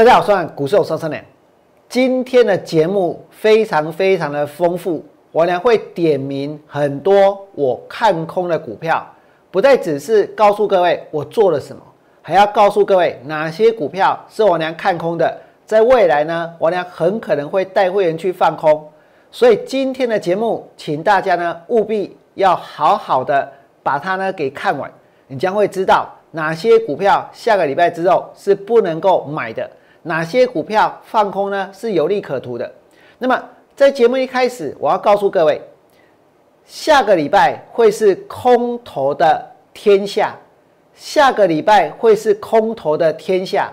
大家好，我是股市有双生脸。今天的节目非常非常的丰富，我呢会点名很多我看空的股票，不再只是告诉各位我做了什么，还要告诉各位哪些股票是我娘看空的，在未来呢，我娘很可能会带会员去放空。所以今天的节目，请大家呢务必要好好的把它呢给看完，你将会知道哪些股票下个礼拜之后是不能够买的。哪些股票放空呢？是有利可图的。那么在节目一开始，我要告诉各位，下个礼拜会是空头的天下，下个礼拜会是空头的天下。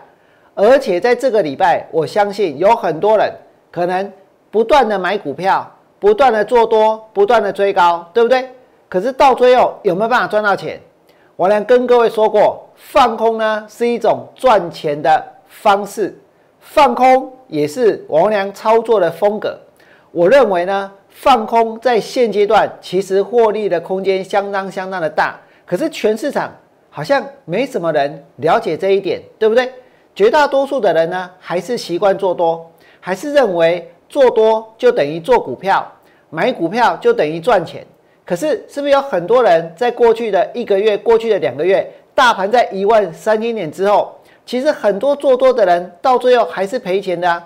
而且在这个礼拜，我相信有很多人可能不断的买股票，不断的做多，不断的追高，对不对？可是到最后有没有办法赚到钱？我呢跟各位说过，放空呢是一种赚钱的。方式放空也是王良操作的风格。我认为呢，放空在现阶段其实获利的空间相当相当的大。可是全市场好像没什么人了解这一点，对不对？绝大多数的人呢，还是习惯做多，还是认为做多就等于做股票，买股票就等于赚钱。可是是不是有很多人在过去的一个月、过去的两个月，大盘在一万三千点之后？其实很多做多的人到最后还是赔钱的。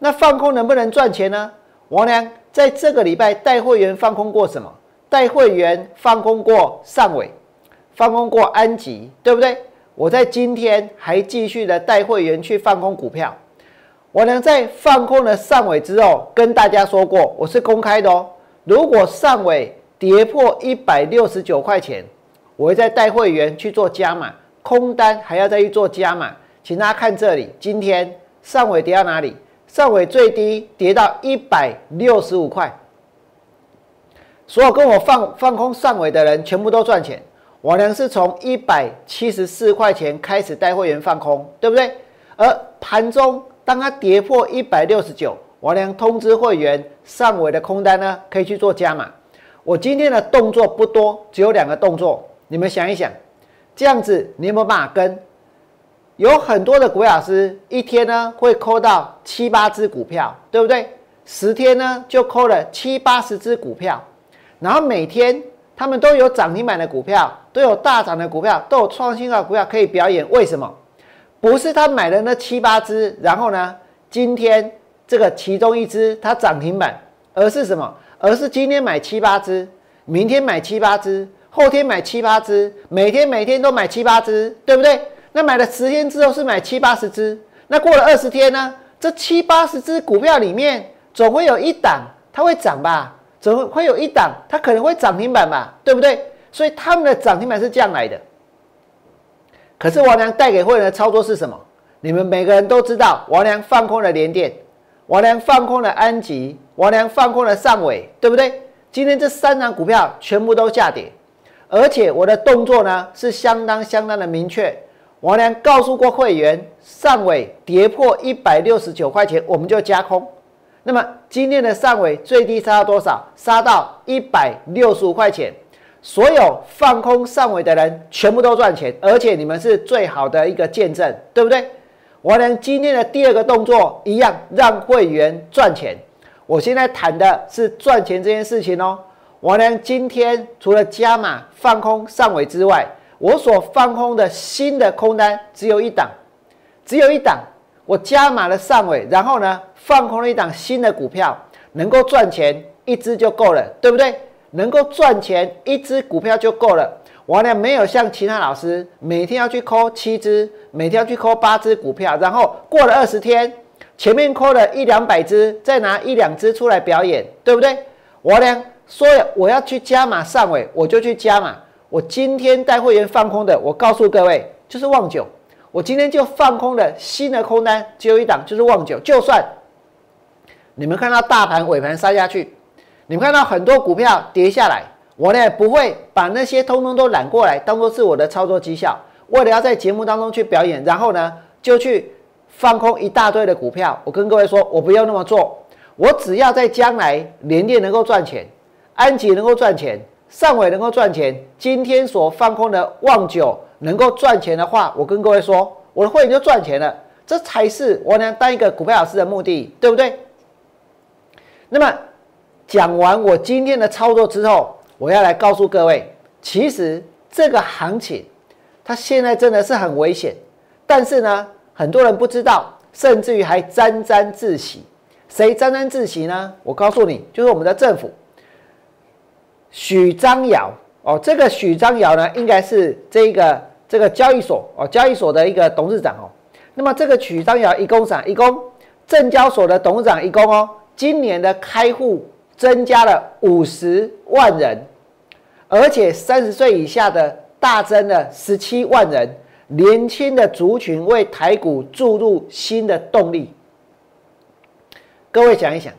那放空能不能赚钱呢？王良在这个礼拜带会员放空过什么？带会员放空过上尾，放空过安吉，对不对？我在今天还继续的带会员去放空股票。我良在放空了上尾之后，跟大家说过，我是公开的哦。如果上尾跌破一百六十九块钱，我会再带会员去做加码。空单还要再去做加码，请大家看这里，今天上尾跌到哪里？上尾最低跌到一百六十五块，所有跟我放放空上尾的人全部都赚钱。我呢是从一百七十四块钱开始带会员放空，对不对？而盘中当它跌破一百六十九，我呢通知会员上尾的空单呢可以去做加码。我今天的动作不多，只有两个动作，你们想一想。这样子，你有没有办法跟？有很多的股老师一天呢会扣到七八只股票，对不对？十天呢就扣了七八十只股票，然后每天他们都有涨停板的股票，都有大涨的股票，都有创新的股票可以表演。为什么？不是他买的那七八只，然后呢，今天这个其中一只它涨停板，而是什么？而是今天买七八只，明天买七八只。后天买七八只，每天每天都买七八只，对不对？那买了十天之后是买七八十只，那过了二十天呢？这七八十只股票里面，总会有一档它会涨吧？总会有一档它可能会涨停板吧？对不对？所以他们的涨停板是这样来的。可是王良带给会员的操作是什么？你们每个人都知道，王良放空了联电，王良放空了安吉，王良放空了上尾，对不对？今天这三档股票全部都下跌。而且我的动作呢是相当相当的明确，我呢告诉过会员，上尾跌破一百六十九块钱，我们就加空。那么今天的上尾最低杀到多少？杀到一百六十五块钱。所有放空上尾的人全部都赚钱，而且你们是最好的一个见证，对不对？我呢今天的第二个动作一样，让会员赚钱。我现在谈的是赚钱这件事情哦。我呢，今天除了加码放空上尾之外，我所放空的新的空单只有一档，只有一档。我加码了上尾，然后呢，放空了一档新的股票，能够赚钱一只就够了，对不对？能够赚钱一只股票就够了。我呢，没有像其他老师每天要去抠七只，每天要去抠八只股票，然后过了二十天，前面抠了一两百只，再拿一两只出来表演，对不对？我呢？说我要去加码上尾，我就去加码。我今天带会员放空的，我告诉各位，就是旺九。我今天就放空了新的空单，只有一档，就是旺九。就算你们看到大盘尾盘杀下去，你们看到很多股票跌下来，我呢不会把那些通通都揽过来，当做是我的操作绩效。为了要在节目当中去表演，然后呢就去放空一大堆的股票。我跟各位说，我不要那么做，我只要在将来连电能够赚钱。安吉能够赚钱，上尾能够赚钱，今天所放空的旺九能够赚钱的话，我跟各位说，我的会员就赚钱了。这才是我能当一个股票老师的目的，对不对？那么讲完我今天的操作之后，我要来告诉各位，其实这个行情它现在真的是很危险，但是呢，很多人不知道，甚至于还沾沾自喜。谁沾沾自喜呢？我告诉你，就是我们的政府，许章尧哦，这个许章尧呢，应该是这个这个交易所哦，交易所的一个董事长哦。那么这个许章尧一共啥？一共证交所的董事长一共哦。今年的开户增加了五十万人，而且三十岁以下的大增了十七万人，年轻的族群为台股注入新的动力。各位想一想，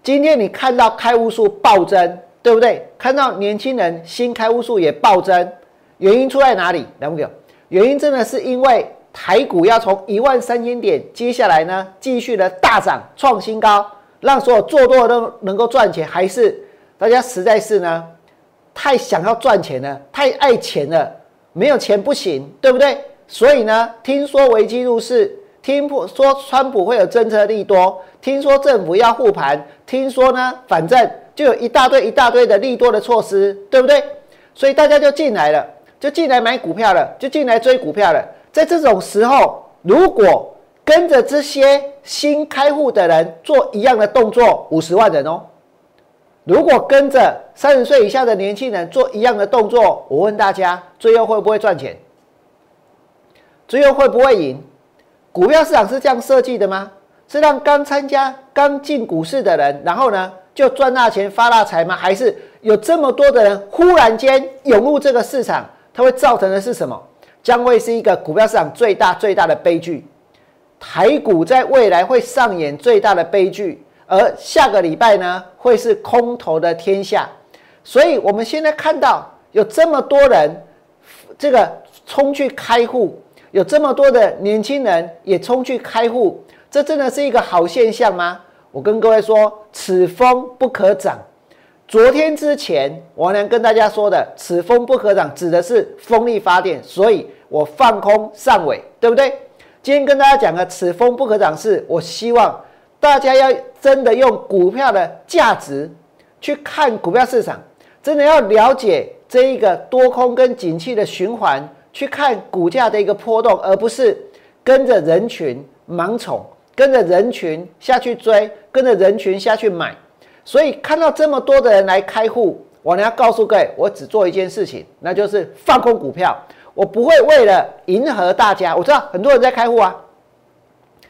今天你看到开户数暴增，对不对？看到年轻人新开户数也暴增，原因出在哪里？两不原因真的是因为台股要从一万三千点，接下来呢继续的大涨创新高。让所有做多的都能够赚钱，还是大家实在是呢 太想要赚钱了，太爱钱了，没有钱不行，对不对？所以呢，听说危机入市，听说川普会有政策利多，听说政府要护盘，听说呢，反正就有一大堆一大堆的利多的措施，对不对？所以大家就进来了，就进来买股票了，就进来追股票了。在这种时候，如果跟着这些新开户的人做一样的动作，五十万人哦。如果跟着三十岁以下的年轻人做一样的动作，我问大家，最后会不会赚钱？最后会不会赢？股票市场是这样设计的吗？是让刚参加、刚进股市的人，然后呢就赚大钱、发大财吗？还是有这么多的人忽然间涌入这个市场，它会造成的是什么？将会是一个股票市场最大最大的悲剧。台股在未来会上演最大的悲剧，而下个礼拜呢，会是空头的天下。所以，我们现在看到有这么多人，这个冲去开户，有这么多的年轻人也冲去开户，这真的是一个好现象吗？我跟各位说，此风不可长。昨天之前，王良跟大家说的“此风不可长”指的是风力发电，所以我放空上尾，对不对？今天跟大家讲的“此风不可长”，是我希望大家要真的用股票的价值去看股票市场，真的要了解这一个多空跟景气的循环，去看股价的一个波动，而不是跟着人群盲从，跟着人群下去追，跟着人群下去买。所以看到这么多的人来开户，我呢要告诉各位，我只做一件事情，那就是放空股票。我不会为了迎合大家，我知道很多人在开户啊，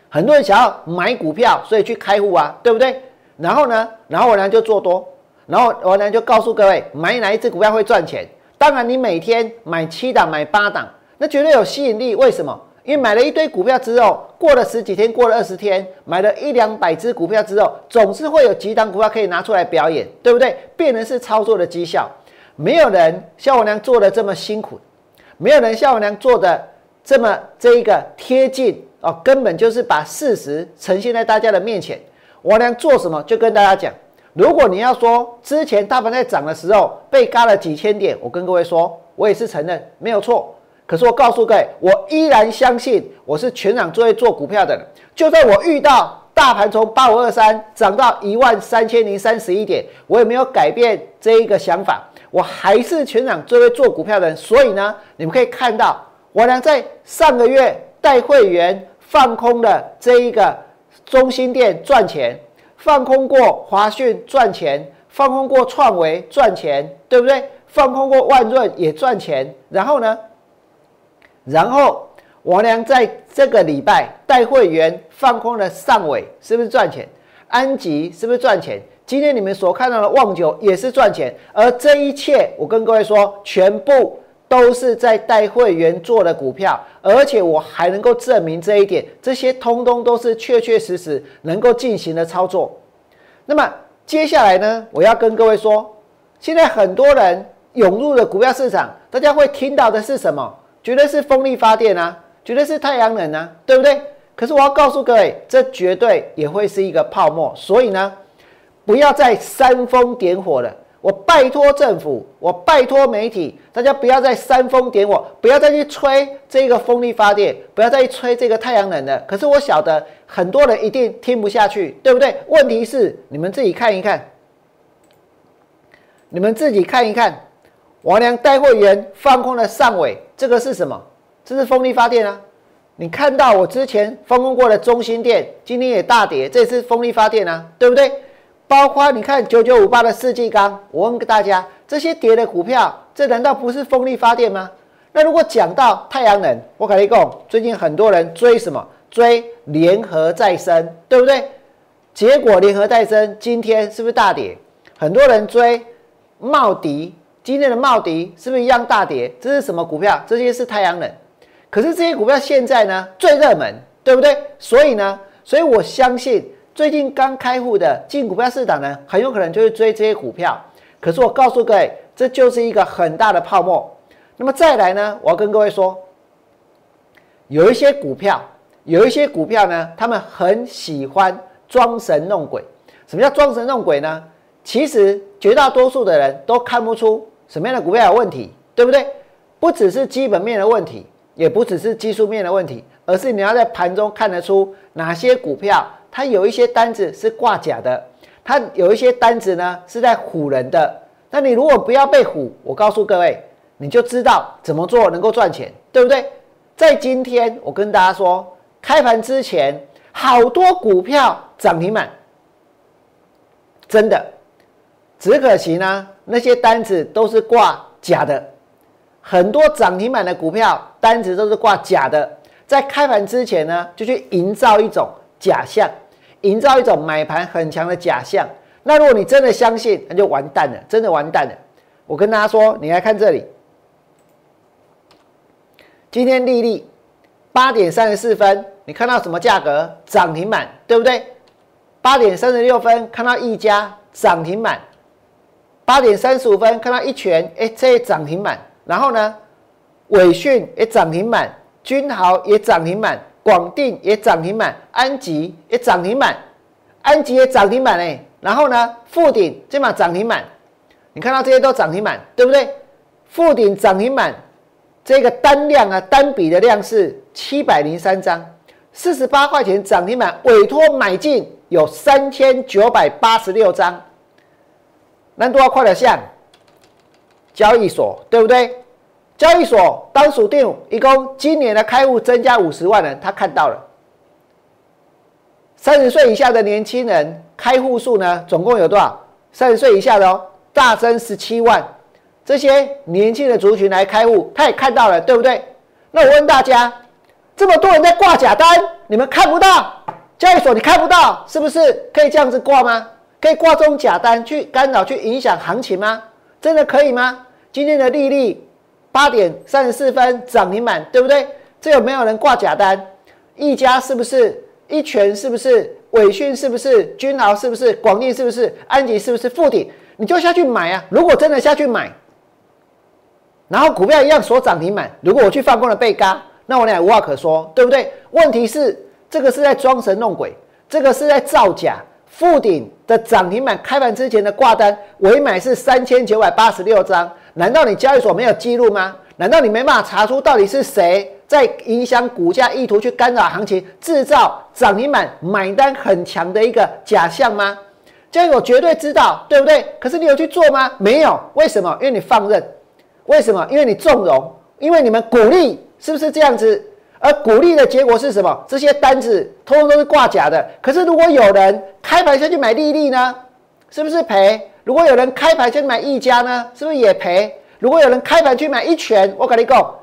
很多人想要买股票，所以去开户啊，对不对？然后呢，然后我呢就做多，然后我呢就告诉各位，买哪一只股票会赚钱。当然，你每天买七档、买八档，那绝对有吸引力。为什么？因为买了一堆股票之后，过了十几天，过了二十天，买了一两百只股票之后，总是会有几档股票可以拿出来表演，对不对？变成是操作的绩效。没有人像我娘做的这么辛苦。没有人像我娘做的这么这一个贴近哦，根本就是把事实呈现在大家的面前。我娘做什么就跟大家讲。如果你要说之前大盘在涨的时候被嘎了几千点，我跟各位说，我也是承认没有错。可是我告诉各位，我依然相信我是全场最会做股票的人。就算我遇到大盘从八五二三涨到一万三千零三十一点，我也没有改变这一个想法。我还是全场最会做股票的人，所以呢，你们可以看到，我呢在上个月带会员放空的这一个中心店赚钱，放空过华讯赚钱，放空过创维赚钱，对不对？放空过万润也赚钱。然后呢，然后我呢在这个礼拜带会员放空了上尾，是不是赚钱？安吉是不是赚钱？今天你们所看到的旺九也是赚钱，而这一切我跟各位说，全部都是在带会员做的股票，而且我还能够证明这一点，这些通通都是确确实实能够进行的操作。那么接下来呢，我要跟各位说，现在很多人涌入了股票市场，大家会听到的是什么？绝对是风力发电啊，绝对是太阳能啊，对不对？可是我要告诉各位，这绝对也会是一个泡沫，所以呢。不要再煽风点火了。我拜托政府，我拜托媒体，大家不要再煽风点火，不要再去吹这个风力发电，不要再去吹这个太阳能的。可是我晓得很多人一定听不下去，对不对？问题是你们自己看一看，你们自己看一看，王良带会员放空的上尾，这个是什么？这是风力发电啊！你看到我之前放空过的中心电，今天也大跌，这是风力发电啊，对不对？包括你看九九五八的世纪钢，我问大家，这些跌的股票，这难道不是风力发电吗？那如果讲到太阳能，我跟你讲，最近很多人追什么？追联合再生，对不对？结果联合再生今天是不是大跌？很多人追茂迪，今天的茂迪是不是一样大跌？这是什么股票？这些是太阳能。可是这些股票现在呢最热门，对不对？所以呢，所以我相信。最近刚开户的进股票市场呢，很有可能就会追这些股票。可是我告诉各位，这就是一个很大的泡沫。那么再来呢，我要跟各位说，有一些股票，有一些股票呢，他们很喜欢装神弄鬼。什么叫装神弄鬼呢？其实绝大多数的人都看不出什么样的股票有问题，对不对？不只是基本面的问题，也不只是技术面的问题，而是你要在盘中看得出哪些股票。它有一些单子是挂假的，它有一些单子呢是在唬人的。那你如果不要被唬，我告诉各位，你就知道怎么做能够赚钱，对不对？在今天，我跟大家说，开盘之前好多股票涨停板，真的，只可惜呢，那些单子都是挂假的，很多涨停板的股票单子都是挂假的，在开盘之前呢，就去营造一种。假象，营造一种买盘很强的假象。那如果你真的相信，那就完蛋了，真的完蛋了。我跟大家说，你来看这里，今天利率八点三十四分，你看到什么价格？涨停板，对不对？八点三十六分看到一家涨停板，八点三十五分看到一拳，哎，这涨停板。然后呢，伟讯也涨停板，君豪也涨停板。广定也涨停板，安吉也涨停板，安吉也涨停板嘞。然后呢，富鼎这把涨停板，你看到这些都涨停板，对不对？富鼎涨停板，这个单量啊，单笔的量是七百零三张，四十八块钱涨停板，委托买进有三千九百八十六张，那多少块的像交易所，对不对？交易所当属定，一共今年的开户增加五十万人，他看到了。三十岁以下的年轻人开户数呢，总共有多少？三十岁以下的哦，大增十七万。这些年轻的族群来开户，他也看到了，对不对？那我问大家，这么多人在挂假单，你们看不到？交易所你看不到，是不是可以这样子挂吗？可以挂这种假单去干扰、去影响行情吗？真的可以吗？今天的利率。八点三十四分涨停板，对不对？这有没有人挂假单？一家是不是？一拳是不是？伟讯是不是？君豪是不是？广电是不是？安吉是不是？富鼎，你就下去买啊！如果真的下去买，然后股票一样所涨停板，如果我去放空了被嘎，那我俩无话可说，对不对？问题是这个是在装神弄鬼，这个是在造假。富鼎的涨停板开盘之前的挂单，尾买是三千九百八十六张。难道你交易所没有记录吗？难道你没办法查出到底是谁在影响股价，意图去干扰行情，制造涨停板买单很强的一个假象吗？交易所绝对知道，对不对？可是你有去做吗？没有，为什么？因为你放任。为什么？因为你纵容。因为你们鼓励，是不是这样子？而鼓励的结果是什么？这些单子通通都是挂假的。可是如果有人开盘下去买利率呢？是不是赔？如果有人开盘去买一家呢，是不是也赔？如果有人开盘去买一拳，我跟你讲，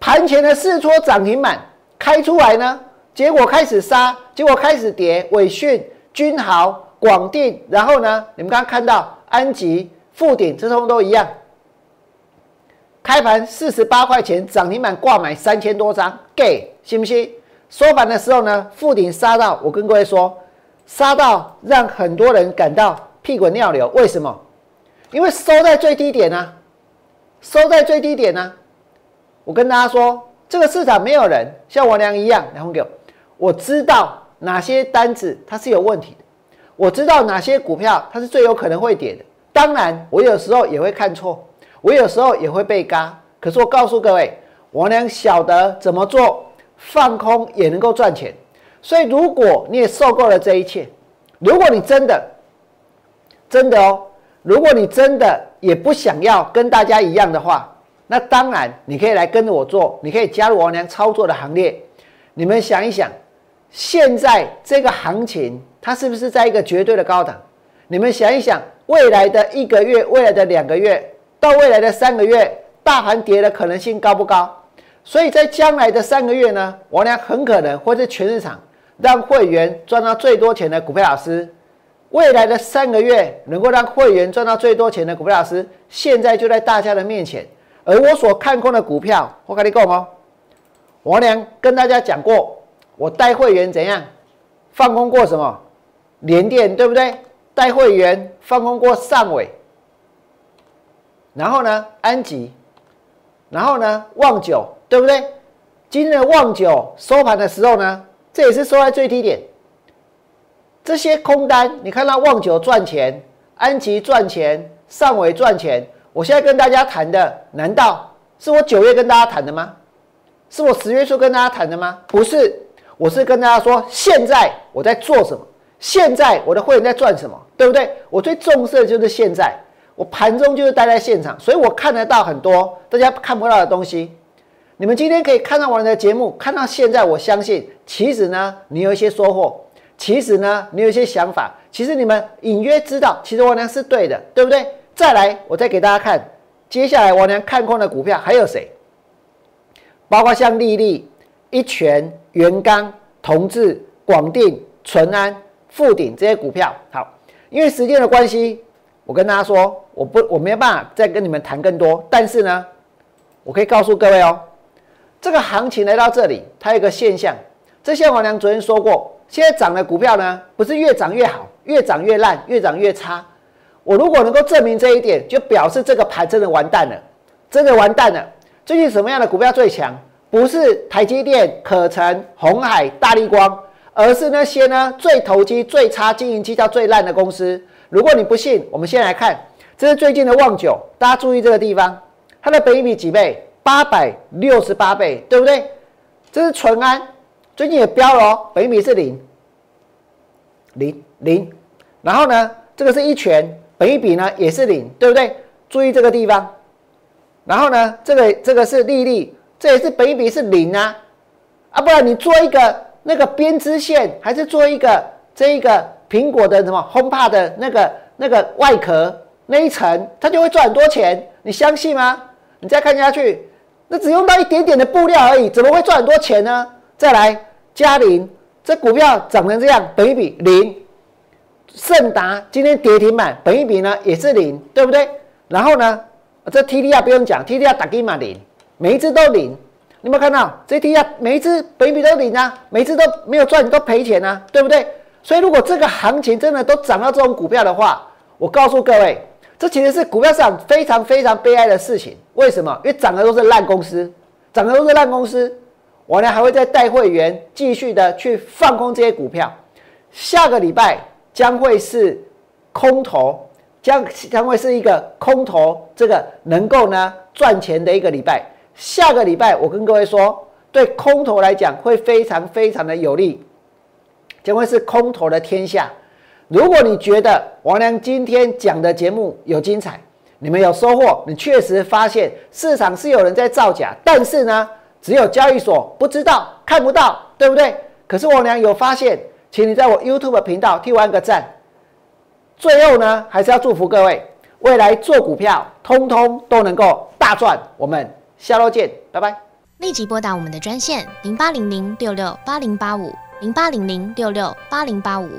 盘前的四撮涨停板开出来呢，结果开始杀，结果开始跌，伟讯、君豪、广电，然后呢，你们刚刚看到安吉、富鼎，这通都一样，开盘四十八块钱涨停板挂买三千多张，给信不信？收盘的时候呢，富鼎杀到，我跟各位说，杀到让很多人感到。屁滚尿流，为什么？因为收在最低点呢，收在最低点呢。我跟大家说，这个市场没有人像我娘一样，然后给我，我知道哪些单子它是有问题的，我知道哪些股票它是最有可能会跌的，当然，我有时候也会看错，我有时候也会被嘎。可是我告诉各位，我娘晓得怎么做，放空也能够赚钱。所以，如果你也受够了这一切，如果你真的、真的哦，如果你真的也不想要跟大家一样的话，那当然你可以来跟着我做，你可以加入王良操作的行列。你们想一想，现在这个行情它是不是在一个绝对的高档？你们想一想，未来的一个月、未来的两个月到未来的三个月，大盘跌的可能性高不高？所以在将来的三个月呢，王良很可能会是全市场。让会员赚到最多钱的股票老师，未来的三个月能够让会员赚到最多钱的股票老师，现在就在大家的面前。而我所看空的股票，我跟你讲哦，王良跟大家讲过，我带会员怎样放空过什么连电，对不对？带会员放空过上尾，然后呢安吉，然后呢旺九，对不对？今日旺九收盘的时候呢？这也是收在最低点，这些空单，你看到旺九赚钱，安吉赚钱，上尾赚钱。我现在跟大家谈的，难道是我九月跟大家谈的吗？是我十月初跟大家谈的吗？不是，我是跟大家说，现在我在做什么，现在我的会员在赚什么，对不对？我最重视的就是现在，我盘中就是待在现场，所以我看得到很多大家看不到的东西。你们今天可以看到我的节目，看到现在，我相信其实呢，你有一些收获，其实呢，你有一些想法，其实你们隐约知道，其实王良是对的，对不对？再来，我再给大家看，接下来王良看空的股票还有谁？包括像丽丽、一拳、元刚、同志、广定、淳安、富鼎这些股票。好，因为时间的关系，我跟大家说，我不，我没有办法再跟你们谈更多，但是呢，我可以告诉各位哦。这个行情来到这里，它有一个现象。这些王良昨天说过，现在涨的股票呢，不是越涨越好，越涨越烂，越涨越差。我如果能够证明这一点，就表示这个盘真的完蛋了，真的完蛋了。最近什么样的股票最强？不是台积电、可成、红海、大力光，而是那些呢最投机、最差、经营绩效最烂的公司。如果你不信，我们先来看，这是最近的旺九，大家注意这个地方，它的本益比几倍？八百六十八倍，对不对？这是淳安，最近也标了哦，本比是零，零零。然后呢，这个是一拳，本一比呢也是零，对不对？注意这个地方。然后呢，这个这个是利率，这也是本一比是零啊，啊，不然你做一个那个编织线，还是做一个这一个苹果的什么烘帕的那个那个外壳那一层，它就会赚很多钱，你相信吗？你再看下去。那只用到一点点的布料而已，怎么会赚很多钱呢？再来，嘉麟这股票涨成这样，本一比零。盛达今天跌停板，本一比呢也是零，对不对？然后呢，这 T D R 不用讲，T D R 打给嘛零，每一只都零。你有没有看到这 T D R 每一只本一比都零啊？每一只都没有赚，都赔钱啊，对不对？所以如果这个行情真的都涨到这种股票的话，我告诉各位。这其实是股票市场非常非常悲哀的事情。为什么？因为涨的都是烂公司，涨的都是烂公司。我呢还会再带会员继续的去放空这些股票。下个礼拜将会是空头，将将会是一个空头，这个能够呢赚钱的一个礼拜。下个礼拜我跟各位说，对空头来讲会非常非常的有利，将会是空头的天下。如果你觉得王良今天讲的节目有精彩，你们有收获，你确实发现市场是有人在造假，但是呢，只有交易所不知道、看不到，对不对？可是王良有发现，请你在我 YouTube 频道替我按个赞。最后呢，还是要祝福各位未来做股票，通通都能够大赚。我们下周见，拜拜。立即拨打我们的专线零八零零六六八零八五。零八零零六六八零八五